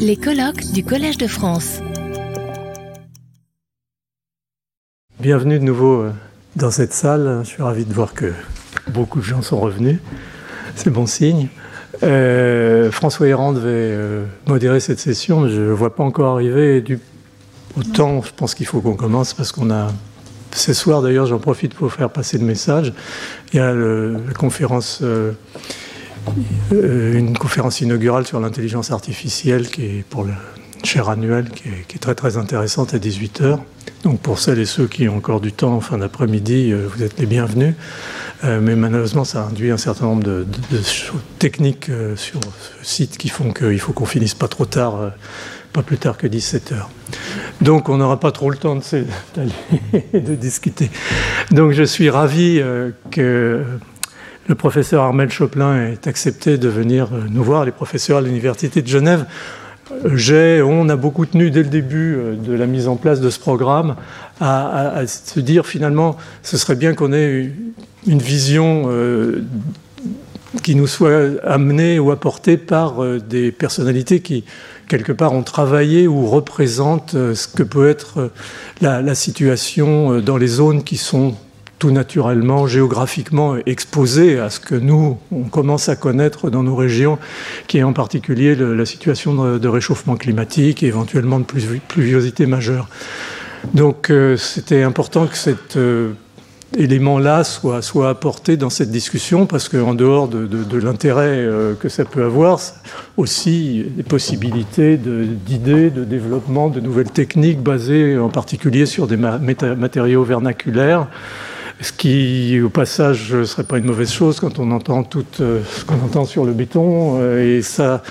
Les colloques du Collège de France. Bienvenue de nouveau euh, dans cette salle. Je suis ravi de voir que beaucoup de gens sont revenus. C'est bon signe. Euh, François Héran devait euh, modérer cette session, mais je ne le vois pas encore arriver. du... Autant, je pense qu'il faut qu'on commence parce qu'on a. Ce soir, d'ailleurs, j'en profite pour faire passer le message. Il y a la conférence. Euh, une conférence inaugurale sur l'intelligence artificielle qui est pour le chaire annuelle qui est, très très intéressante à 18h. Donc pour celles et ceux qui ont encore du temps en fin d'après-midi, euh, vous êtes les bienvenus. Euh, mais malheureusement, ça induit un certain nombre de, choses techniques sur ce site qui font qu'il faut qu'on finisse pas trop tard, pas plus tard que 17h. Donc on n'aura pas trop le temps d'aller de discuter. Donc je suis ravi que le professeur Armel Choplin est accepté de venir nous voir, les professeurs à l'Université de Genève. J'ai, on a beaucoup tenu dès le début euh, de la mise en place de ce programme à, se dire finalement, ce serait bien qu'on ait une vision euh, qui nous soit amenée ou apportée par euh, des personnalités qui, quelque part, ont travaillé ou représentent ce que peut être la situation dans les zones qui sont tout naturellement, géographiquement exposé à ce que nous, on commence à connaître dans nos régions, qui est en particulier la situation de, réchauffement climatique et éventuellement de pluviosité majeure. Donc euh, c'était important que cet euh, élément-là soit, apporté dans cette discussion, parce qu'en dehors de, l'intérêt euh, que ça peut avoir, aussi des possibilités d'idées, de, développement de nouvelles techniques basées en particulier sur des matériaux vernaculaires ce qui, au passage, ne serait pas une mauvaise chose quand on entend tout euh, ce qu'on entend sur le béton. Euh, et ça,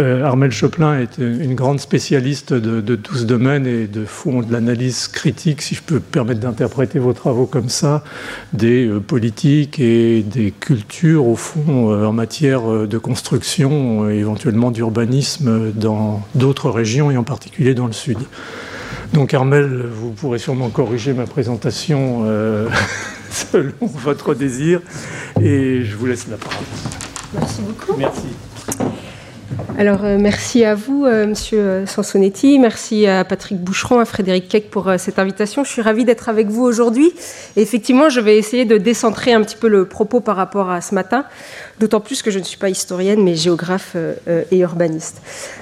euh, Armel Choplin est une grande spécialiste de, tout ce domaine et de fond de l'analyse critique, si je peux permettre d'interpréter vos travaux comme ça, des politiques et des cultures, au fond, en matière de construction, éventuellement d'urbanisme dans d'autres régions et en particulier dans le Sud. Donc Armel, vous pourrez sûrement corriger ma présentation selon votre désir et je vous laisse la parole. Merci beaucoup. Merci. Alors, euh, merci à vous, euh, Monsieur Sansonetti. Merci à Patrick Boucheron, à Frédéric Keck pour cette invitation. Je suis ravie d'être avec vous aujourd'hui. effectivement, je vais essayer de décentrer un petit peu le propos par rapport à ce matin d'autant plus que je ne suis pas historienne, mais géographe euh, euh, et urbaniste.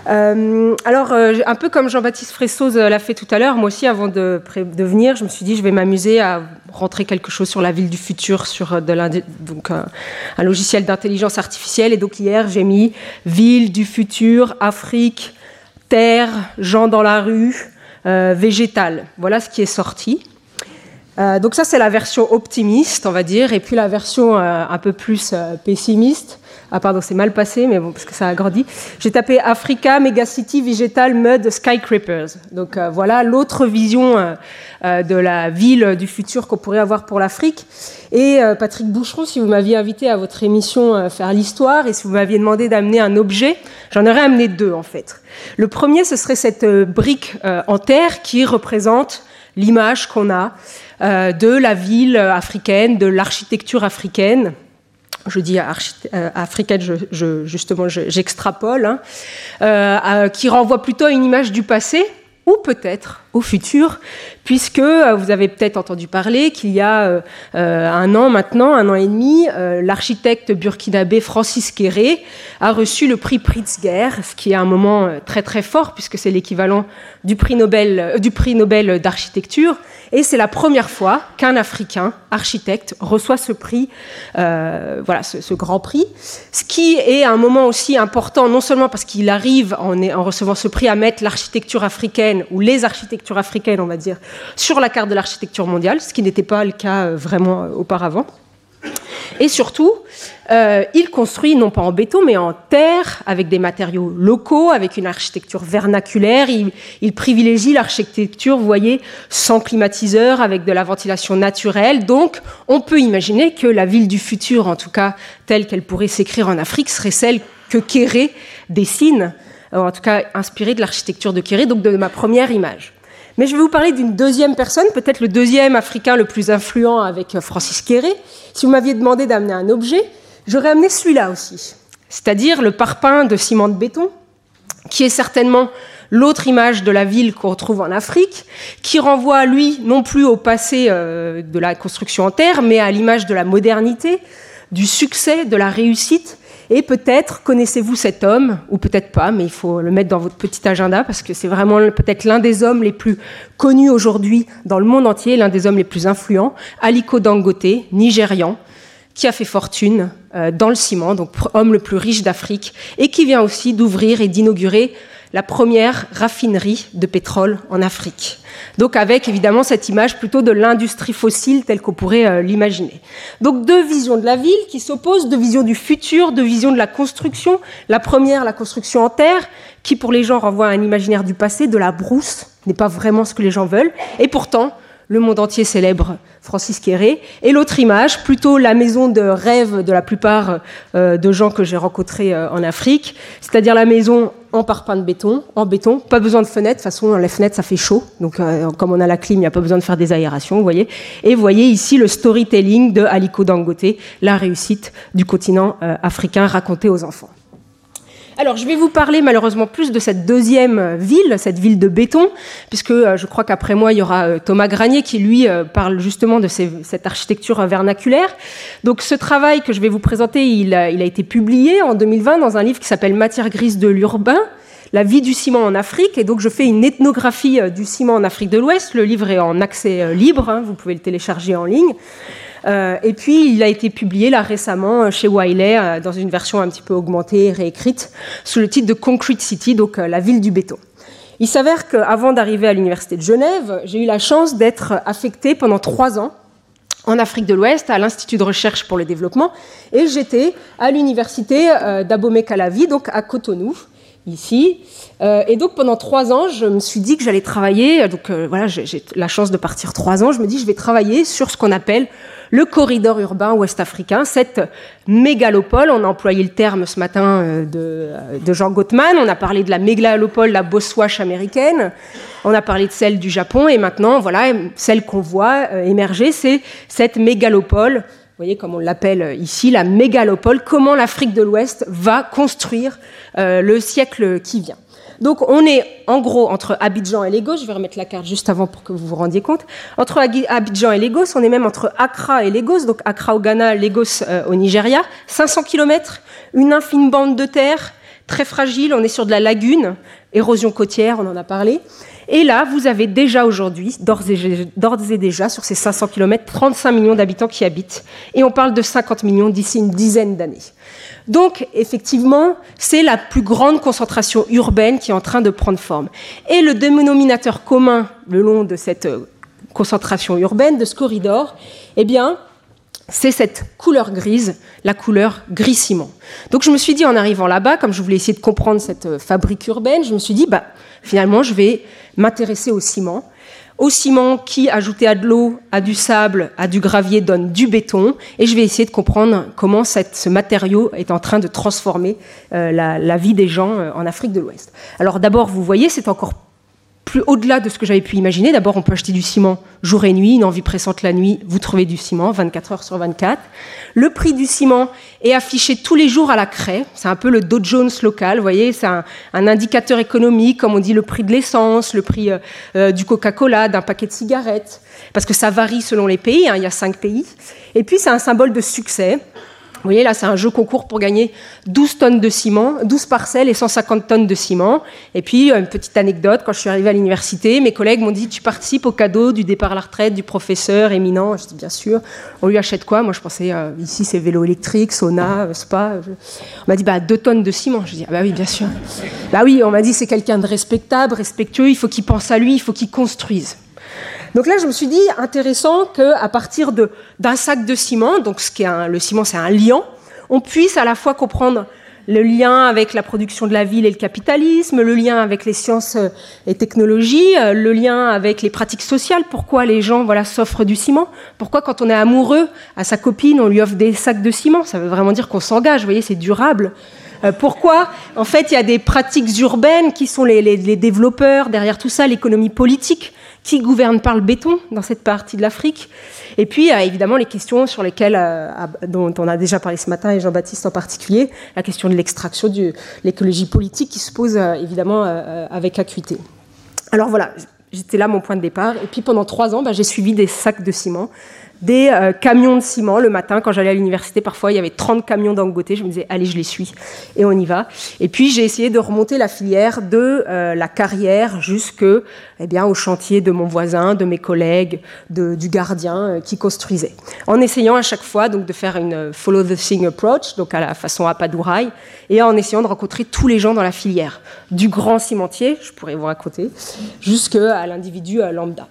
Euh, alors, un peu comme Jean-Baptiste Fressoz l'a fait tout à l'heure, moi aussi, avant de, venir, je me suis dit, je vais m'amuser à rentrer quelque chose sur la ville du futur, sur donc, un, logiciel d'intelligence artificielle. Et donc, hier, j'ai mis ville du futur, Afrique, terre, gens dans la rue, végétal. Voilà ce qui est sorti. Euh, donc ça, c'est la version optimiste, on va dire, et puis la version euh, un peu plus euh, pessimiste. Ah pardon, c'est mal passé, mais bon, parce que ça a grandi. J'ai tapé Africa, Megacity, Vegetal, Mud, Skycrapers. Donc voilà l'autre vision de la ville du futur qu'on pourrait avoir pour l'Afrique. Et Patrick Boucheron, si vous m'aviez invité à votre émission faire l'histoire, et si vous m'aviez demandé d'amener un objet, j'en aurais amené deux en fait. Le premier, ce serait cette brique en terre qui représente l'image qu'on a euh, de la ville africaine, de l'architecture africaine. Je dis euh, africaine, justement, j'extrapole, hein, euh, qui renvoie plutôt à une image du passé, ou peut-être au futur, puisque vous avez peut-être entendu parler qu'il y a un an maintenant, un an et demi, l'architecte burkinabé Francis Kéré a reçu le prix Pritzker, ce qui est un moment très très fort, puisque c'est l'équivalent du prix Nobel, du prix Nobel d'architecture. Et c'est la première fois qu'un Africain, architecte, reçoit ce prix, euh, voilà, ce, grand prix. Ce qui est un moment aussi important, non seulement parce qu'il arrive en, recevant ce prix à mettre l'architecture africaine, ou les africaines, on va dire, sur la carte de l'architecture mondiale, ce qui n'était pas le cas euh, vraiment euh, auparavant. Et surtout, euh, il construit non pas en béton, mais en terre, avec des matériaux locaux, avec une architecture vernaculaire. Il, privilégie l'architecture, vous voyez, sans climatiseur, avec de la ventilation naturelle. Donc, on peut imaginer que la ville du futur, en tout cas telle qu'elle pourrait s'écrire en Afrique, serait celle que Kéré dessine, en tout cas inspirée de l'architecture de Kéré, donc de ma première image. Mais je vais vous parler d'une deuxième personne, peut-être le deuxième Africain le plus influent avec Francis Kéré. Si vous m'aviez demandé d'amener un objet, j'aurais amené celui-là aussi, c'est-à-dire le parpaing de ciment de béton, qui est certainement l'autre image de la ville qu'on retrouve en Afrique, qui renvoie, lui, non plus au passé euh, de la construction en terre, mais à l'image de la modernité, du succès, de la réussite. Et peut-être connaissez-vous cet homme, ou peut-être pas, mais il faut le mettre dans votre petit agenda parce que c'est vraiment peut-être l'un des hommes les plus connus aujourd'hui dans le monde entier, l'un des hommes les plus influents, Aliko Dangote, nigérian, qui a fait fortune euh, dans le ciment, donc homme le plus riche d'Afrique, et qui vient aussi d'ouvrir et d'inaugurer la première raffinerie de pétrole en Afrique. Donc avec évidemment cette image plutôt de l'industrie fossile telle qu'on pourrait euh, l'imaginer. Donc deux visions de la ville qui s'opposent, deux visions du futur, deux visions de la construction. La première, la construction en terre, qui pour les gens renvoie à un imaginaire du passé, de la brousse, n'est pas vraiment ce que les gens veulent. Et pourtant, le monde entier célèbre Francis Quéré, et l'autre image, plutôt la maison de rêve de la plupart euh, de gens que j'ai rencontrés euh, en Afrique, c'est-à-dire la maison en parpaing de béton, en béton, pas besoin de fenêtres, de toute façon les fenêtres ça fait chaud, donc euh, comme on a la clim, il n'y a pas besoin de faire des aérations, vous voyez. Et vous voyez ici le storytelling de Aliko Dangote, la réussite du continent africain raconté aux enfants. Alors, je vais vous parler malheureusement plus de cette deuxième ville, cette ville de béton, puisque euh, je crois qu'après moi, il y aura euh, Thomas Granier qui, lui, euh, parle justement de cette architecture vernaculaire. Donc, ce travail que je vais vous présenter, il a, il a été publié en 2020 dans un livre qui s'appelle Matière grise de l'urbain la vie du ciment en Afrique. Et donc, je fais une ethnographie du ciment en Afrique de l'Ouest. Le livre est en accès libre, hein, vous pouvez le télécharger en ligne. Euh, et puis, il a été publié là récemment euh, chez Wiley euh, dans une version un petit peu augmentée réécrite sous le titre de Concrete City, donc la ville du béton. Il s'avère qu'avant d'arriver à l'Université de Genève, j'ai eu la chance d'être affectée pendant trois ans en Afrique de l'Ouest, à l'Institut de recherche pour le développement, et j'étais à l'université d'Abomey-Calavi, donc à Cotonou, ici. et donc pendant trois ans, je me suis dit que j'allais travailler. Donc voilà, j'ai la chance de partir trois ans. Je me dis, je vais travailler sur ce qu'on appelle le corridor urbain ouest-africain, cette mégalopole. On a employé le terme ce matin euh, euh, de, Jean Gottman. On a parlé de la mégalopole, la Boswash américaine. On a parlé de celle du Japon. Et maintenant, voilà, celle qu'on voit euh, émerger, c'est cette mégalopole. Voyez, comme on l'appelle ici, la mégalopole, comment l'Afrique de l'Ouest va construire le siècle qui vient. Donc on est en gros entre Abidjan et Lagos, je vais remettre la carte juste avant pour que vous vous rendiez compte. Entre Abidjan et Lagos, on est même entre Accra et Lagos, donc Accra au Ghana, Lagos euh, au Nigeria, 500 km, une infime bande de terre, très fragile, on est sur de la lagune, érosion côtière, on en a parlé. Et là, vous avez déjà aujourd'hui, d'ores et, déjà, sur ces 500 km, 35 millions d'habitants qui habitent. Et on parle de 50 millions d'ici une dizaine d'années. Donc, effectivement, c'est la plus grande concentration urbaine qui est en train de prendre forme. Et le dénominateur commun le long de cette euh, concentration urbaine, de ce corridor, eh bien, c'est cette couleur grise, la couleur gris-ciment. Donc je me suis dit en arrivant là-bas, comme je voulais essayer de comprendre cette euh, fabrique urbaine, je me suis dit, bah, finalement, je vais m'intéresser au ciment au ciment qui, ajouté à de l'eau, à du sable, à du gravier, donne du béton. Et je vais essayer de comprendre comment ce matériau est en train de transformer euh, la, vie des gens euh, en Afrique de l'Ouest. Alors d'abord, vous voyez, c'est encore plus au-delà de ce que j'avais pu imaginer. D'abord, on peut acheter du ciment jour et nuit, une envie pressante la nuit, vous trouvez du ciment 24 heures sur 24. Le prix du ciment est affiché tous les jours à la craie. C'est un peu le Dow Jones local, vous voyez, c'est un, indicateur économique, comme on dit le prix de l'essence, le prix euh, euh, du Coca-Cola, d'un paquet de cigarettes, parce que ça varie selon les pays, hein, il y a cinq pays. Et puis, c'est un symbole de succès. Vous voyez, là, c'est un jeu concours pour gagner 12 tonnes de ciment, 12 parcelles et 150 tonnes de ciment. Et puis, une petite anecdote, quand je suis arrivée à l'université, mes collègues m'ont dit, tu participes au cadeau du départ à la retraite du professeur éminent. Je dis, bien sûr. On lui achète quoi? Moi, je pensais, euh, ici, c'est vélo électrique, sauna, euh, spa. On m'a dit, bah, 2 tonnes de ciment. Je dis, ah bah oui, bien sûr. Bah oui, on m'a dit, c'est quelqu'un de respectable, respectueux, il faut qu'il pense à lui, il faut qu'il construise. Donc là, je me suis dit intéressant qu'à partir d'un sac de ciment, donc ce qui est le ciment, c'est un liant, on puisse à la fois comprendre le lien avec la production de la ville et le capitalisme, le lien avec les sciences euh, et technologies, euh, le lien avec les pratiques sociales. Pourquoi les gens voilà s'offrent du ciment Pourquoi quand on est amoureux à sa copine, on lui offre des sacs de ciment Ça veut vraiment dire qu'on s'engage. Vous voyez, c'est durable. Euh, pourquoi En fait, il y a des pratiques urbaines qui sont les, développeurs derrière tout ça, l'économie politique qui gouverne par le béton dans cette partie de l'Afrique. Et puis, évidemment, les questions sur lesquelles, euh, dont on a déjà parlé ce matin, et Jean-Baptiste en particulier, la question de l'extraction de l'écologie politique qui se pose euh, évidemment avec acuité. Alors voilà, j'étais là mon point de départ. Et puis pendant trois ans, bah, j'ai suivi des sacs de ciment des euh, camions de ciment le matin quand j'allais à l'université. Parfois, il y avait 30 camions d'Angoté. Je me disais, allez, je les suis. Et on y va. Et puis, j'ai essayé de remonter la filière de euh, la carrière jusque eh bien, au chantier de mon voisin, de mes collègues, de, du gardien euh, qui construisait. En essayant à chaque fois donc, de faire une follow the thing approach, donc à la façon Apadouraï, et en essayant de rencontrer tous les gens dans la filière, du grand cimentier, je pourrais vous raconter, jusqu'à l'individu lambda.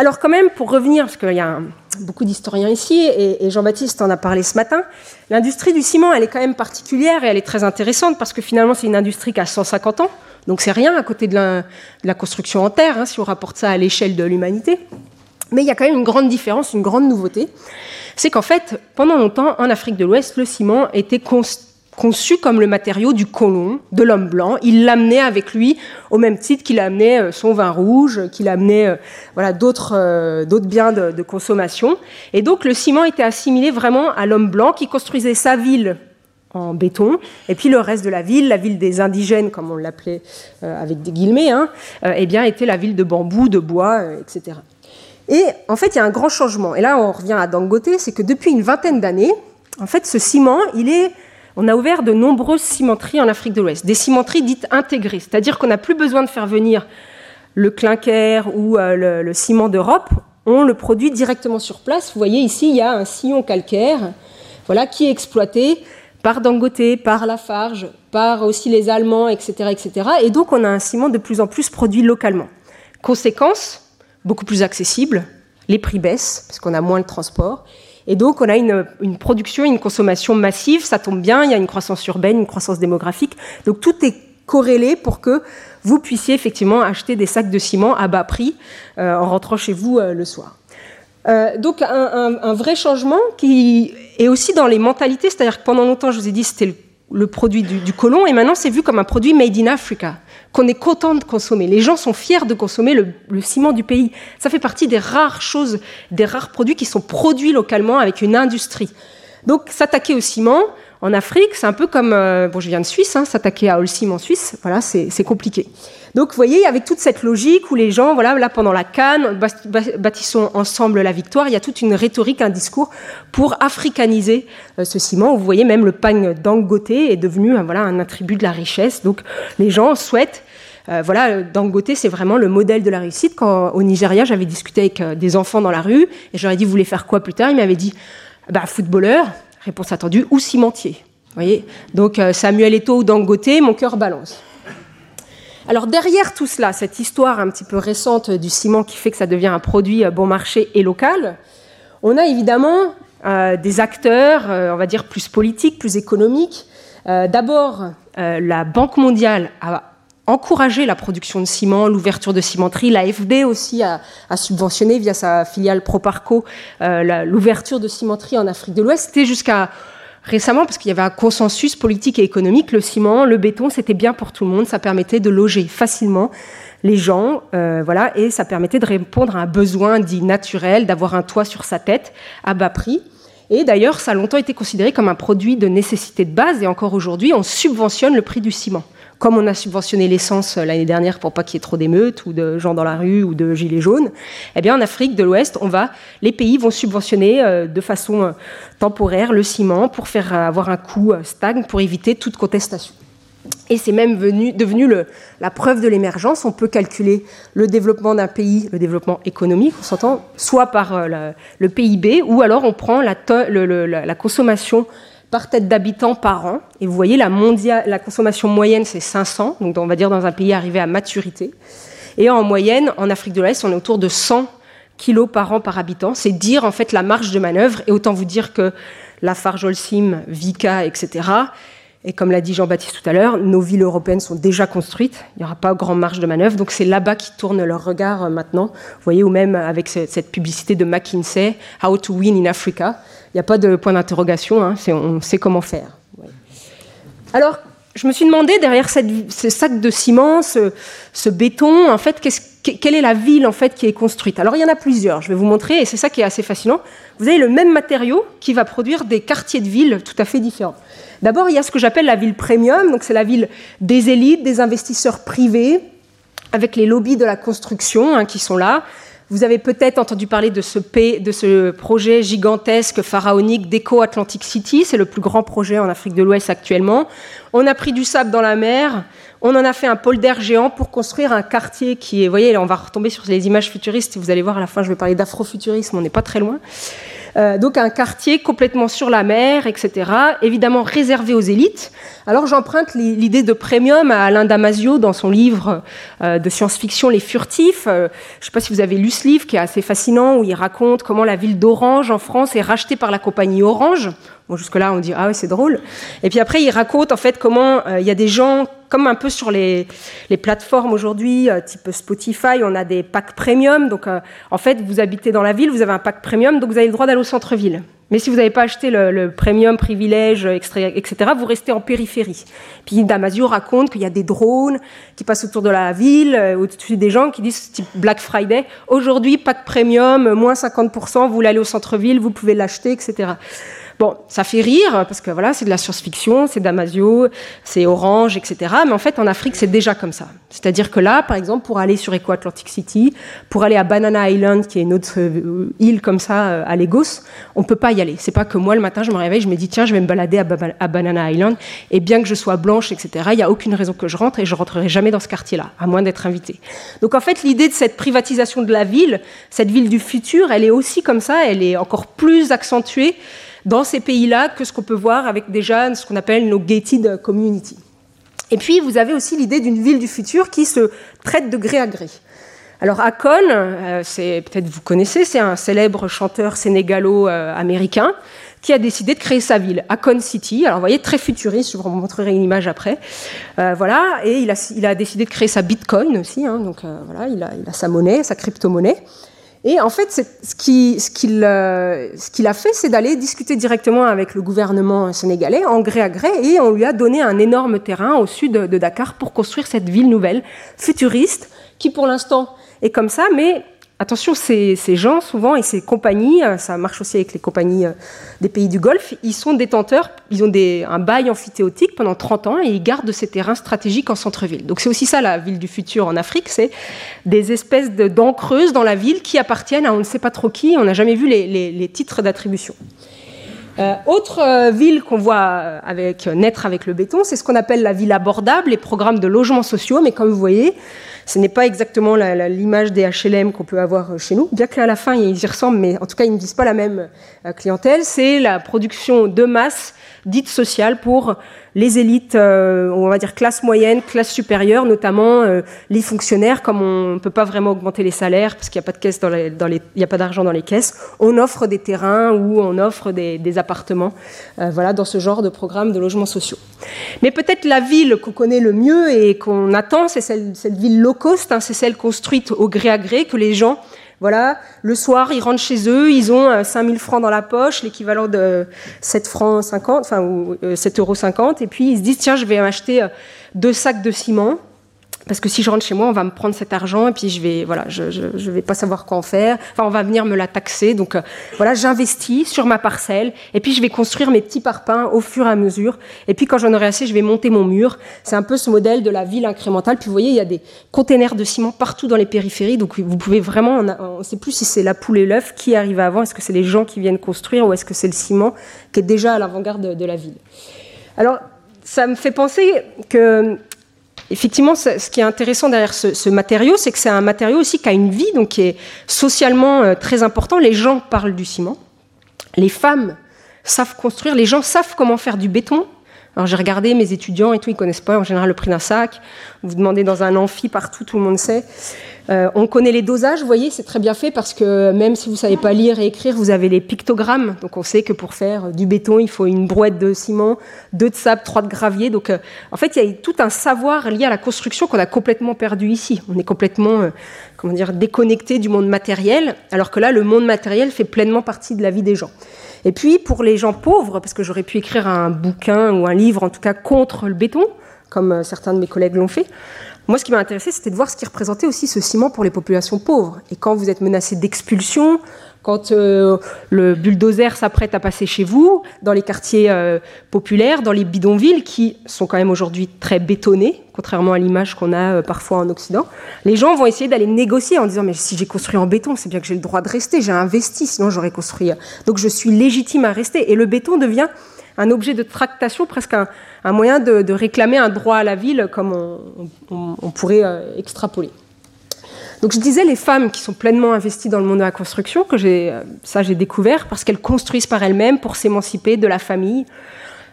Alors quand même, pour revenir, parce qu'il y a beaucoup d'historiens ici, et, Jean-Baptiste en a parlé ce matin, l'industrie du ciment, elle est quand même particulière et elle est très intéressante parce que finalement, c'est une industrie qui a 150 ans, donc c'est rien à côté de la, construction en terre, hein, si on rapporte ça à l'échelle de l'humanité. Mais il y a quand même une grande différence, une grande nouveauté, c'est qu'en fait, pendant longtemps, en Afrique de l'Ouest, le ciment était conçu comme le matériau du colon, de l'homme blanc. Il l'amenait avec lui au même titre qu'il amenait euh, son vin rouge, qu'il amenait euh, voilà, d'autres euh, biens de, de, consommation. Et donc le ciment était assimilé vraiment à l'homme blanc qui construisait sa ville en béton, et puis le reste de la ville, la ville des indigènes, comme on l'appelait avec des guillemets, hein, eh bien, était la ville de bambou, de bois, etc. Et en fait, il y a un grand changement. Et là, on revient à Dangote, c'est que depuis une vingtaine d'années, en fait, ce ciment, il est on a ouvert de nombreuses cimenteries en Afrique de l'Ouest, des cimenteries dites intégrées, c'est-à-dire qu'on n'a plus besoin de faire venir le clinker ou euh, le, ciment d'Europe, on le produit directement sur place. Vous voyez ici, il y a un sillon calcaire voilà, qui est exploité par Dangote, par Lafarge, par aussi les Allemands, etc., etc. Et donc on a un ciment de plus en plus produit localement. Conséquence, beaucoup plus accessible, les prix baissent parce qu'on a moins de transport. Et donc, on a une, production, une consommation massive. Ça tombe bien, il y a une croissance urbaine, une croissance démographique. Donc, tout est corrélé pour que vous puissiez effectivement acheter des sacs de ciment à bas prix euh, en rentrant chez vous euh, le soir. Euh, donc un, vrai changement qui est aussi dans les mentalités, c'est-à-dire que pendant longtemps, je vous ai dit, c'était le, produit du, du colon, et maintenant c'est vu comme un produit made in Africa qu'on est content de consommer. Les gens sont fiers de consommer le, ciment du pays. Ça fait partie des rares choses, des rares produits qui sont produits localement avec une industrie. Donc s'attaquer au ciment en Afrique, c'est un peu comme, euh, bon je viens de Suisse, hein, s'attaquer à Holcim en Suisse, voilà, c'est compliqué. Donc vous voyez, avec toute cette logique où les gens, voilà, là pendant la Cannes, bâtissons ensemble la victoire, il y a toute une rhétorique, un discours pour africaniser euh, ce ciment. Vous voyez, même le pagne Dangote est devenu voilà, un attribut de la richesse. Donc les gens souhaitent euh, voilà, Dangote, c'est vraiment le modèle de la réussite. Quand au Nigeria, j'avais discuté avec euh, des enfants dans la rue et j'aurais dit, vous voulez faire quoi plus tard? Ils m'avaient dit, bah, footballeur, réponse attendue, ou cimentier. Vous voyez? Donc Samuel Eto'o ou Dangote, mon cœur balance. Alors derrière tout cela, cette histoire un petit peu récente du ciment qui fait que ça devient un produit bon marché et local, on a évidemment euh, des acteurs, euh, on va dire, plus politiques, plus économiques. Euh, d'abord, la Banque mondiale a encouragé la production de ciment, l'ouverture de cimenteries. L'AFB aussi a, subventionné via sa filiale Proparco l'ouverture de cimenteries en Afrique de l'Ouest. C'était jusqu'à récemment, parce qu'il y avait un consensus politique et économique, le ciment, le béton, c'était bien pour tout le monde, ça permettait de loger facilement les gens, euh, voilà, et ça permettait de répondre à un besoin dit naturel, d'avoir un toit sur sa tête à bas prix. Et d'ailleurs, ça a longtemps été considéré comme un produit de nécessité de base, et encore aujourd'hui, on subventionne le prix du ciment comme on a subventionné l'essence euh, l'année dernière pour pas qu'il y ait trop d'émeutes ou de gens dans la rue ou de gilets jaunes, eh bien en Afrique de l'Ouest, les pays vont subventionner euh, de façon euh, temporaire le ciment pour faire avoir un coût stagne pour éviter toute contestation. Et c'est même venu, devenu le, la preuve de l'émergence. On peut calculer le développement d'un pays, le développement économique, on s'entend, soit par le PIB, ou alors on prend la consommation par tête d'habitants par an. Et vous voyez, la, consommation moyenne, c'est 500, donc on va dire dans un pays arrivé à maturité. Et en moyenne, en Afrique de l'Est, on est autour de 100 kilos par an par habitant. C'est dire en fait la marge de manœuvre. Et autant vous dire que la Farjolsim, Vika, etc., et comme l'a dit Jean-Baptiste tout à l'heure, nos villes européennes sont déjà construites, il n'y aura pas grande marge de manœuvre, donc c'est là-bas qu'ils tournent leur regard euh, maintenant. Vous voyez, ou même avec cette publicité de McKinsey, How to Win in Africa, il n'y a pas de point d'interrogation, hein, on sait comment faire. Alors, je me suis demandé derrière cette, ce sac de ciment, ce, béton, en fait, quelle est la ville en fait qui est construite? Alors il y en a plusieurs. Je vais vous montrer et c'est ça qui est assez fascinant. Vous avez le même matériau qui va produire des quartiers de ville tout à fait différents. D'abord, il y a ce que j'appelle la ville premium, donc c'est la ville des élites, des investisseurs privés, avec les lobbies de la construction hein, qui sont là. Vous avez peut-être entendu parler de ce, projet gigantesque pharaonique d'Eco Atlantic City. C'est le plus grand projet en Afrique de l'Ouest actuellement. On a pris du sable dans la mer. On en a fait un polder géant pour construire un quartier qui est, vous voyez, on va retomber sur les images futuristes. Vous allez voir à la fin, je vais parler d'afrofuturisme. On n'est pas très loin. Euh, donc un quartier complètement sur la mer, etc. Évidemment réservé aux élites. Alors j'emprunte l'idée de premium à Alain Damasio dans son livre euh, de science-fiction Les Furtifs. Euh, je ne sais pas si vous avez lu ce livre qui est assez fascinant où il raconte comment la ville d'Orange en France est rachetée par la compagnie Orange. Bon, jusque-là, on dit ah oui, c'est drôle. Et puis après, il raconte en fait comment il y a des gens, comme un peu sur les, les plateformes aujourd'hui, type Spotify, on a des packs premium. Donc en fait, vous habitez dans la ville, vous avez un pack premium, donc vous avez le droit d'aller au centre-ville. Mais si vous n'avez pas acheté le, premium, privilège, etc., vous restez en périphérie. Puis Damasio raconte qu'il y a des drones qui passent autour de la ville, euh, au-dessus des gens qui disent type Black Friday, aujourd'hui, pack premium, moins 50%, vous aller au centre-ville, vous pouvez l'acheter, etc. Bon, ça fait rire, parce que voilà, c'est de la science-fiction, c'est Damasio, c'est Orange, etc. Mais en fait, en Afrique, c'est déjà comme ça. C'est-à-dire que là, par exemple, pour aller sur Eco Atlantic City, pour aller à Banana Island, qui est une autre euh, île comme ça, euh, à Lagos, on peut pas y aller. C'est pas que moi, le matin, je me réveille, je me dis, tiens, je vais me balader à, Banana Island, et bien que je sois blanche, etc., il n'y a aucune raison que je rentre, et je rentrerai jamais dans ce quartier-là, à moins d'être invitée. Donc en fait, l'idée de cette privatisation de la ville, cette ville du futur, elle est aussi comme ça, elle est encore plus accentuée dans ces pays-là que ce qu'on peut voir avec déjà ce qu'on appelle nos gated communities. Et puis, vous avez aussi l'idée d'une ville du futur qui se traite de gré à gré. Alors, Akon, euh, c'est peut-être vous connaissez, c'est un célèbre chanteur sénégalo-américain qui a décidé de créer sa ville, Akon City. Alors, vous voyez, très futuriste, je vous montrerai une image après. Euh, voilà, et il a, décidé de créer sa Bitcoin aussi. Hein, donc, euh, voilà, il a, il a, sa monnaie, sa crypto-monnaie. Et en fait, ce qu'il euh, a fait, c'est d'aller discuter directement avec le gouvernement sénégalais en gré à gré, et on lui a donné un énorme terrain au sud de Dakar pour construire cette ville nouvelle, futuriste, qui pour l'instant est comme ça, mais Attention, ces, gens, souvent, et ces compagnies, euh, ça marche aussi avec les compagnies euh, des pays du Golfe, ils sont détenteurs, ils ont un bail amphithéotique pendant 30 ans et ils gardent ces terrains stratégiques en centre-ville. Donc c'est aussi ça la ville du futur en Afrique, c'est des espèces de dents creuses dans la ville qui appartiennent à on ne sait pas trop qui, on n'a jamais vu les, titres d'attribution. Euh, autre ville qu'on voit naître avec le béton, c'est ce qu'on appelle la ville abordable, les programmes de logements sociaux, mais comme vous voyez, ce n'est pas exactement l'image des HLM qu'on peut avoir chez nous, bien qu'à la fin ils y ressemblent, mais en tout cas ils ne disent pas la même euh, clientèle. C'est la production de masse dite sociale pour les élites, euh, on va dire classe moyenne, classe supérieure, notamment euh, les fonctionnaires, comme on ne peut pas vraiment augmenter les salaires parce qu'il n'y a pas d'argent dans les caisses, on offre des terrains ou on offre des, appartements, euh, voilà, dans ce genre de programme de logements sociaux. Mais peut-être la ville qu'on connaît le mieux et qu'on attend, c'est cette ville low cost, hein, c'est celle construite au gré à gré que les gens voilà, le soir, ils rentrent chez eux, ils ont 5000 euh, francs dans la poche, l'équivalent de 7 francs 50, enfin, ou 7 euh, euros 50, et puis ils se disent, tiens, je vais acheter euh, deux sacs de ciment parce que si je rentre chez moi, on va me prendre cet argent et puis je vais, voilà, je, vais pas savoir quoi en faire. Enfin, on va venir me la taxer. Donc, euh, voilà, j'investis sur ma parcelle et puis je vais construire mes petits parpaings au fur et à mesure. Et puis, quand j'en aurai assez, je vais monter mon mur. C'est un peu ce modèle de la ville incrémentale. Puis, vous voyez, il y a des containers de ciment partout dans les périphéries. Donc, vous pouvez vraiment, on ne sait plus si c'est la poule et l'œuf qui arrive avant. Est-ce que c'est les gens qui viennent construire ou est-ce que c'est le ciment qui est déjà à l'avant-garde de la ville? Alors, ça me fait penser que effectivement, ce qui est intéressant derrière ce, matériau, c'est que c'est un matériau aussi qui a une vie, donc qui est socialement euh, très important. Les gens parlent du ciment, les femmes savent construire, les gens savent comment faire du béton. Alors j'ai regardé mes étudiants et tout, ils connaissent pas en général le prix d'un sac. Vous demandez dans un amphi partout, tout le monde sait. Euh, on connaît les dosages, vous voyez, c'est très bien fait parce que même si vous ne savez pas lire et écrire, vous avez les pictogrammes. Donc on sait que pour faire du béton, il faut une brouette de ciment, deux de sable, trois de gravier. Donc euh, en fait, il y a tout un savoir lié à la construction qu'on a complètement perdu ici. On est complètement, euh, comment dire, déconnecté du monde matériel, alors que là, le monde matériel fait pleinement partie de la vie des gens. Et puis pour les gens pauvres, parce que j'aurais pu écrire un bouquin ou un livre en tout cas contre le béton, comme certains de mes collègues l'ont fait. Moi, ce qui m'a intéressé, c'était de voir ce qui représentait aussi ce ciment pour les populations pauvres. Et quand vous êtes menacé d'expulsion, quand euh, le bulldozer s'apprête à passer chez vous, dans les quartiers euh, populaires, dans les bidonvilles, qui sont quand même aujourd'hui très bétonnés, contrairement à l'image qu'on a euh, parfois en Occident, les gens vont essayer d'aller négocier en disant mais si j'ai construit en béton, c'est bien que j'ai le droit de rester, j'ai investi, sinon j'aurais construit. Donc je suis légitime à rester. Et le béton devient un objet de tractation, presque un, moyen de, réclamer un droit à la ville, comme on, pourrait extrapoler. Donc je disais les femmes qui sont pleinement investies dans le monde de la construction, que j'ai, euh, ça j'ai découvert, parce qu'elles construisent par elles-mêmes pour s'émanciper de la famille,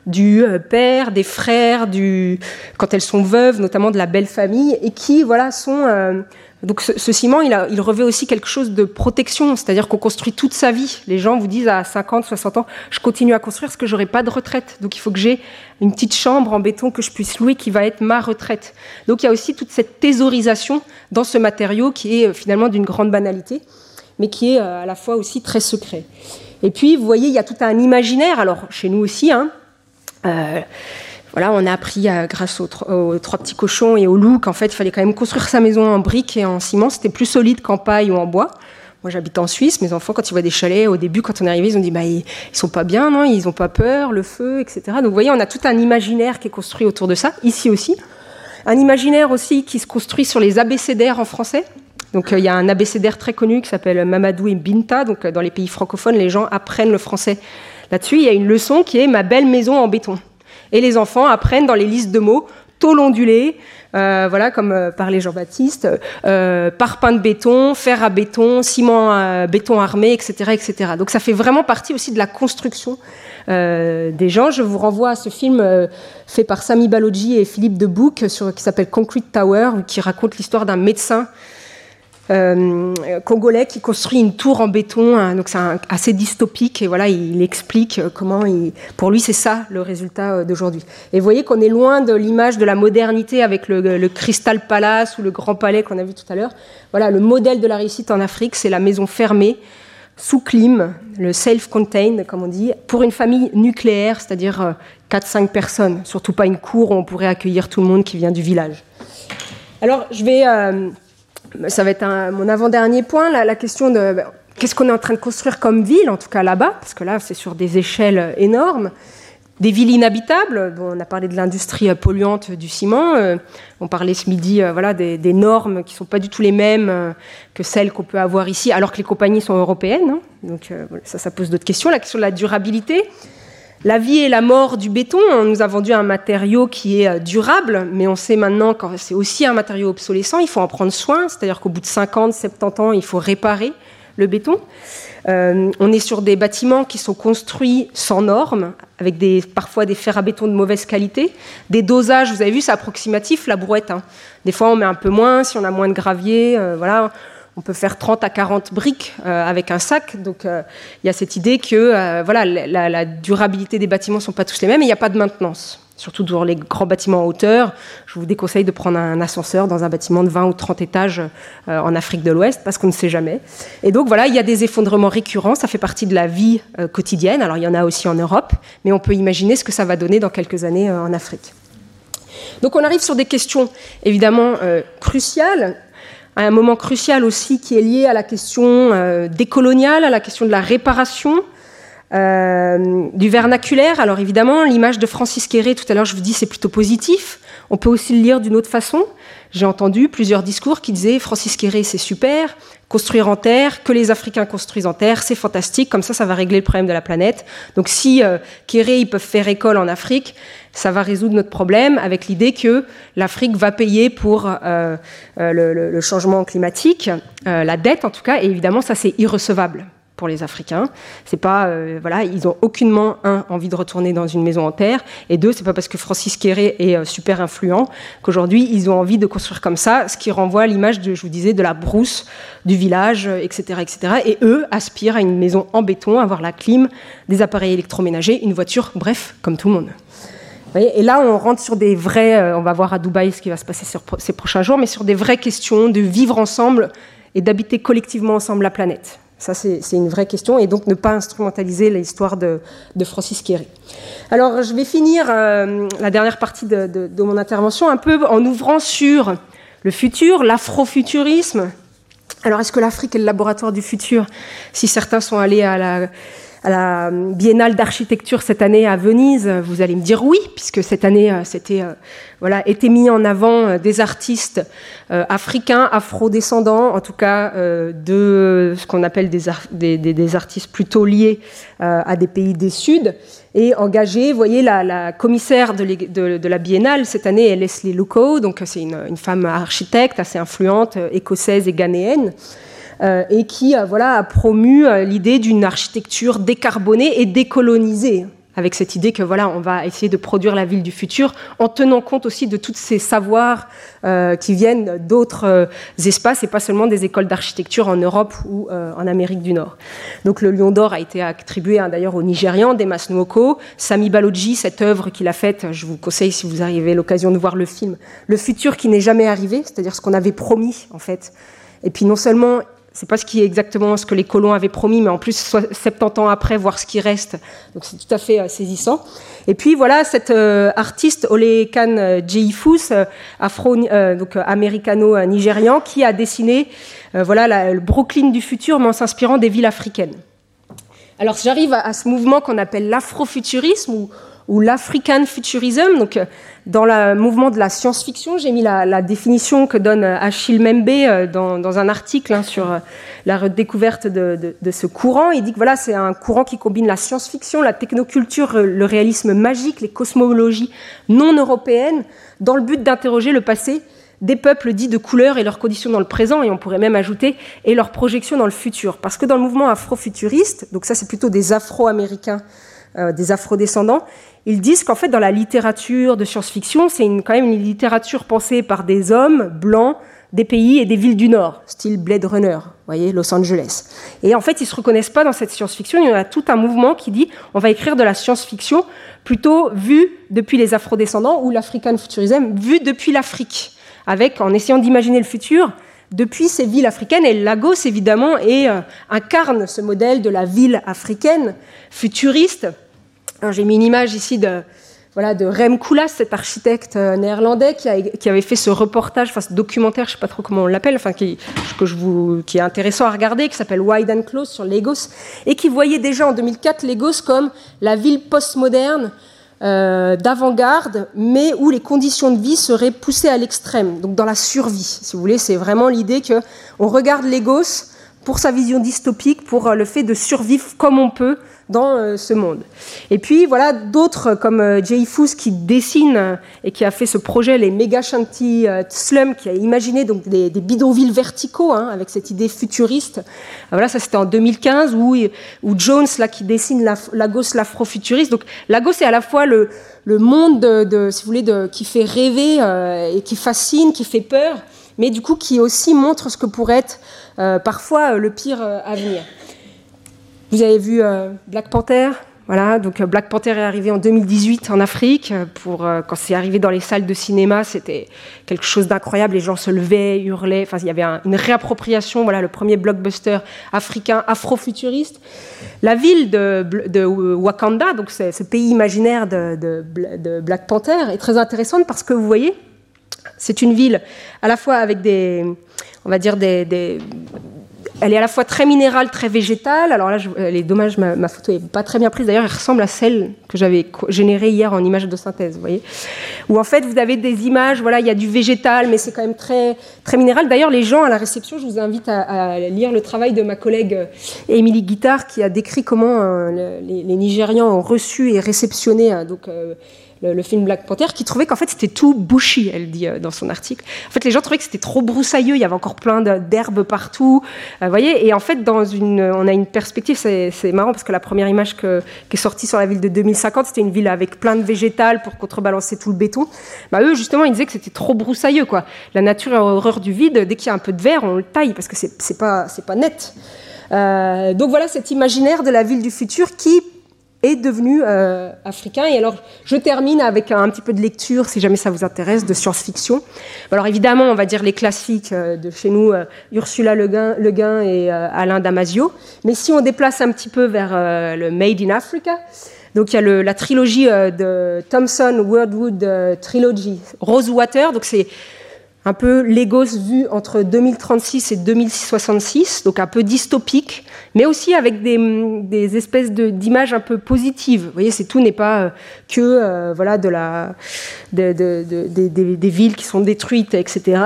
du euh, père, des frères, du, quand elles sont veuves, notamment de la belle famille, et qui voilà sont euh, donc ce, ciment, il, revêt aussi quelque chose de protection, c'est-à-dire qu'on construit toute sa vie. Les gens vous disent à 50, 60 ans, je continue à construire parce que j'aurai pas de retraite. Donc il faut que j'ai une petite chambre en béton que je puisse louer qui va être ma retraite. Donc il y a aussi toute cette thésaurisation dans ce matériau qui est euh, finalement d'une grande banalité, mais qui est euh, à la fois aussi très secret. Et puis vous voyez, il y a tout un imaginaire, alors chez nous aussi, hein, euh, voilà, on a appris euh, grâce aux, trois petits cochons et aux loups qu'en fait, il fallait quand même construire sa maison en briques et en ciment. C'était plus solide qu'en paille ou en bois. Moi, j'habite en Suisse. Mes enfants, quand ils voient des chalets, au début, quand on est arrivé, ils ont dit bah, ils, sont pas bien, non? Ils ont pas peur, le feu, etc. Donc, vous voyez, on a tout un imaginaire qui est construit autour de ça, ici aussi. Un imaginaire aussi qui se construit sur les abécédaires en français. Donc, euh, il y a un abécédaire très connu qui s'appelle Mamadou et Binta. Donc, euh, dans les pays francophones, les gens apprennent le français là-dessus. Il y a une leçon qui est ma belle maison en béton. Et les enfants apprennent dans les listes de mots tôle ondulée, euh, voilà, comme euh, parlait Jean-Baptiste, euh, parpaing de béton, fer à béton, ciment béton armé, etc., etc. Donc ça fait vraiment partie aussi de la construction des gens. Je vous renvoie à ce film fait par Sami Balogi et Philippe Debouc qui s'appelle Concrete Tower, qui raconte l'histoire d'un médecin euh, congolais qui construit une tour en béton, hein, donc c'est assez dystopique et voilà, il explique euh, comment, pour lui, c'est ça le résultat euh, d'aujourd'hui. Et vous voyez qu'on est loin de l'image de la modernité avec le, le, Crystal Palace ou le Grand Palais qu'on a vu tout à l'heure. Voilà, le modèle de la réussite en Afrique, c'est la maison fermée sous clim, le self-contained, comme on dit, pour une famille nucléaire, c'est-à-dire 4-5 personnes, surtout pas une cour où on pourrait accueillir tout le monde qui vient du village. Alors, je vais ça va être mon avant-dernier point, la, question de ben, qu'est-ce qu'on est en train de construire comme ville, en tout cas là-bas, parce que là, c'est sur des échelles énormes. Des villes inhabitables, on a parlé de l'industrie polluante du ciment, euh, on parlait ce midi euh, voilà, des, normes qui ne sont pas du tout les mêmes euh, que celles qu'on peut avoir ici, alors que les compagnies sont européennes. Hein. donc ça, ça pose d'autres questions. La question de la durabilité, la vie et la mort du béton, on nous a vendu un matériau qui est euh, durable, mais on sait maintenant que c'est aussi un matériau obsolescent, il faut en prendre soin, c'est-à-dire qu'au bout de 50, 70 ans, il faut réparer le béton. Euh, on est sur des bâtiments qui sont construits sans normes, avec parfois des fers à béton de mauvaise qualité. Des dosages, vous avez vu, c'est approximatif, la brouette. Hein. Des fois, on met un peu moins, si on a moins de gravier. Euh, voilà on peut faire 30 à 40 briques euh, avec un sac. Donc euh, il y a cette idée que euh, voilà, la, durabilité des bâtiments ne sont pas tous les mêmes et il n'y a pas de maintenance. Surtout dans les grands bâtiments en hauteur, je vous déconseille de prendre un ascenseur dans un bâtiment de 20 ou 30 étages en Afrique de l'Ouest parce qu'on ne sait jamais. Et donc voilà, il y a des effondrements récurrents, ça fait partie de la vie quotidienne. Alors il y en a aussi en Europe, mais on peut imaginer ce que ça va donner dans quelques années en Afrique. Donc on arrive sur des questions évidemment cruciales un moment crucial aussi qui est lié à la question euh, décoloniale, à la question de la réparation, euh, du vernaculaire. Alors évidemment, l'image de Francis Quéré, tout à l'heure je vous dis, c'est plutôt positif. On peut aussi le lire d'une autre façon. J'ai entendu plusieurs discours qui disaient Francis Quéré, c'est super, construire en terre, que les Africains construisent en terre, c'est fantastique, comme ça, ça va régler le problème de la planète. Donc si euh, Kéré, ils peuvent faire école en Afrique, ça va résoudre notre problème avec l'idée que l'Afrique va payer pour euh, euh, le, changement climatique, euh, la dette en tout cas, et évidemment ça c'est irrecevable pour les Africains. C'est pas, voilà, ils ont aucunement un envie de retourner dans une maison en terre, et deux, c'est pas parce que Francis Quéré est super influent qu'aujourd'hui ils ont envie de construire comme ça, ce qui renvoie à l'image de, je vous disais, de la brousse du village, etc., etc. Et eux aspirent à une maison en béton, avoir la clim, des appareils électroménagers, une voiture, bref, comme tout le monde. Et là, on rentre sur des vrais, euh, on va voir à Dubaï ce qui va se passer ces prochains jours, mais sur des vraies questions de vivre ensemble et d'habiter collectivement ensemble la planète. Ça, c'est une vraie question, et donc ne pas instrumentaliser l'histoire de, Francis Kéry. Alors, je vais finir euh, la dernière partie de, mon intervention un peu en ouvrant sur le futur, l'afrofuturisme. Alors, est-ce que l'Afrique est le laboratoire du futur Si certains sont allés à la la Biennale d'architecture cette année à Venise, vous allez me dire oui, puisque cette année, euh, c'était euh, voilà, été mis en avant euh, des artistes africains, afro-descendants, en tout cas de ce qu'on appelle des, artistes plutôt liés à des pays des Suds, et engagés. Vous voyez, la, commissaire de, la Biennale cette année est Leslie Luco, donc c'est une, femme architecte assez influente, écossaise et ghanéenne. Euh, et qui euh, voilà, a promu euh, l'idée d'une architecture décarbonée et décolonisée avec cette idée que voilà, on va essayer de produire la ville du futur en tenant compte aussi de tous ces savoirs qui viennent d'autres espaces et pas seulement des écoles d'architecture en Europe ou en Amérique du Nord. Donc le Lion d'Or a été attribué hein, d'ailleurs au Nigérian, Demas Nwoko, Sami Baloji, cette œuvre qu'il a faite, je vous conseille si vous arrivez l'occasion de voir le film, le futur qui n'est jamais arrivé, c'est-à-dire ce qu'on avait promis en fait. Et puis non seulement c'est pas ce qui est exactement ce que les colons avaient promis, mais en plus 70 ans après, voir ce qui reste. Donc c'est tout à fait euh, saisissant. Et puis voilà, cet euh, artiste Ole Khan euh, Jeifus, afro, donc américano-nigérian, qui a dessiné voilà le Brooklyn du futur, mais en s'inspirant des villes africaines. Alors j'arrive à, à, ce mouvement qu'on appelle l'afrofuturisme, ou ou l'African Futurism. Donc, euh, dans le mouvement de la science-fiction, j'ai mis la, définition que donne euh, Achille Membe euh, dans, un article hein, sur la redécouverte de, ce courant. Il dit que voilà, c'est un courant qui combine la science-fiction, la technoculture, le réalisme magique, les cosmologies non européennes, dans le but d'interroger le passé des peuples dits de couleur et leurs conditions dans le présent, et on pourrait même ajouter, et leurs projections dans le futur. Parce que dans le mouvement afrofuturiste, donc ça c'est plutôt des afro-américains, des afro-descendants, ils disent qu'en fait, dans la littérature de science-fiction, c'est quand même une littérature pensée par des hommes blancs des pays et des villes du Nord, style Blade Runner, voyez, Los Angeles. Et en fait, ils ne se reconnaissent pas dans cette science-fiction. Il y en a tout un mouvement qui dit on va écrire de la science-fiction plutôt vue depuis les afrodescendants ou l'African Futurism, vue depuis l'Afrique, avec en essayant d'imaginer le futur depuis ces villes africaines. Et Lagos, évidemment, euh, incarne ce modèle de la ville africaine futuriste j'ai mis une image ici de, voilà, de Rem Koolhaas, cet architecte euh, néerlandais qui, avait fait ce reportage, enfin ce documentaire, je ne sais pas trop comment on l'appelle, enfin qui, que je vous, qui est intéressant à regarder, qui s'appelle Wide and Close sur Lagos, et qui voyait déjà en 2004 Lagos comme la ville postmoderne euh, d'avant-garde, mais où les conditions de vie seraient poussées à l'extrême, donc dans la survie. Si vous voulez, c'est vraiment l'idée que on regarde Lagos pour sa vision dystopique, pour euh, le fait de survivre comme on peut dans euh, ce monde. Et puis voilà d'autres comme euh, Jay Fous qui dessine et qui a fait ce projet les méga shanty slum qui a imaginé donc des, bidonvilles verticaux hein, avec cette idée futuriste. Voilà ça c'était en 2015 où, Jones là qui dessine la, Lagos l'afrofuturiste. Donc Lagos est à la fois le, monde de, si vous voulez qui fait rêver et qui fascine, qui fait peur, mais du coup qui aussi montre ce que pourrait être euh, parfois euh, le pire euh, à venir. Vous avez vu Black Panther voilà, donc Black Panther est arrivé en 2018 en Afrique. Pour, quand c'est arrivé dans les salles de cinéma, c'était quelque chose d'incroyable. Les gens se levaient, hurlaient. Enfin, il y avait une réappropriation. Voilà, le premier blockbuster africain, afro-futuriste. La ville de, Wakanda, donc ce pays imaginaire de, de, Black Panther, est très intéressante parce que vous voyez, c'est une ville à la fois avec des, on va dire, des, elle est à la fois très minérale, très végétale. Alors là, je, elle est dommage, ma, photo n'est pas très bien prise. D'ailleurs, elle ressemble à celle que j'avais générée hier en image de synthèse, vous voyez. Où en fait, vous avez des images, voilà, il y a du végétal, mais c'est quand même très, très minéral. D'ailleurs, les gens à la réception, je vous invite à, lire le travail de ma collègue euh, Émilie Guittard, qui a décrit comment euh, les, Nigérians ont reçu et réceptionné euh, donc, le, film Black Panther, qui trouvait qu'en fait c'était tout bushy, elle dit euh, dans son article. En fait, les gens trouvaient que c'était trop broussailleux, il y avait encore plein d'herbes partout, euh, vous voyez. Et en fait, dans une, on a une perspective, c'est marrant parce que la première image qui est sortie sur la ville de 2050, c'était une ville avec plein de végétal pour contrebalancer tout le béton. Bah, eux, justement, ils disaient que c'était trop broussailleux, quoi. La nature a horreur du vide. Dès qu'il y a un peu de verre, on le taille parce que c'est pas, pas net. Euh, donc voilà cet imaginaire de la ville du futur qui est devenu euh, africain. Et alors, je termine avec un, petit peu de lecture, si jamais ça vous intéresse, de science-fiction. Alors, évidemment, on va dire les classiques euh, de chez nous, euh, Ursula Le Guin, et Alain Damasio. Mais si on déplace un petit peu vers le Made in Africa, donc il y a la trilogie de Thomson Wordwood Trilogy, Rosewater. Donc c'est un peu Lagos vu entre 2036 et 2066, donc un peu dystopique, mais aussi avec des, espèces d'images un peu positives. Vous voyez, c'est tout n'est pas euh, que euh, voilà de la, des villes qui sont détruites, etc.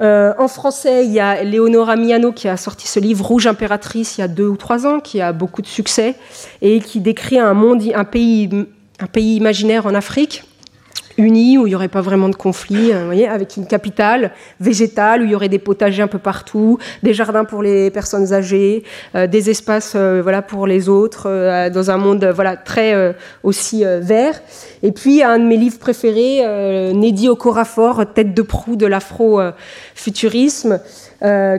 Euh, en français, il y a Léonora Miano qui a sorti ce livre Rouge impératrice il y a deux ou trois ans, qui a beaucoup de succès et qui décrit un monde, un pays imaginaire en Afrique unis, où il n'y aurait pas vraiment de conflit, euh, voyez, avec une capitale végétale, où il y aurait des potagers un peu partout, des jardins pour les personnes âgées, euh, des espaces euh, voilà, pour les autres, dans un monde voilà, très aussi vert. Et puis, un de mes livres préférés, Neddy Okorafor, Tête de proue de l'afro-futurisme,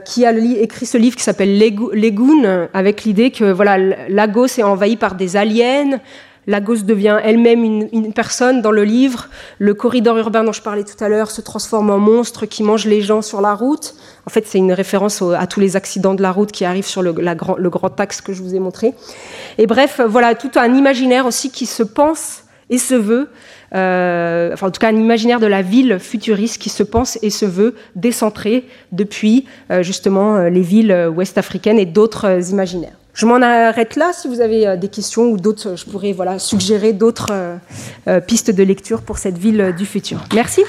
qui a écrit ce livre qui s'appelle Lagoon, avec l'idée que voilà, Lagos est envahi par des aliens, Lagos devient elle-même une, personne dans le livre. Le corridor urbain dont je parlais tout à l'heure se transforme en monstre qui mange les gens sur la route. En fait, c'est une référence à tous les accidents de la route qui arrivent sur le, grand axe que je vous ai montré. Et bref, voilà, tout un imaginaire aussi qui se pense et se veut, euh, enfin en tout cas un imaginaire de la ville futuriste qui se pense et se veut décentré depuis euh, justement euh, les villes ouest-africaines et d'autres imaginaires. Je m'en arrête là. Si vous avez euh, des questions ou d'autres, je pourrais voilà, suggérer d'autres euh, euh, pistes de lecture pour cette ville du futur. Merci.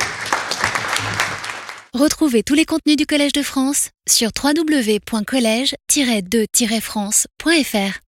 Retrouvez tous les contenus du Collège de France sur www.colège-2-france.fr.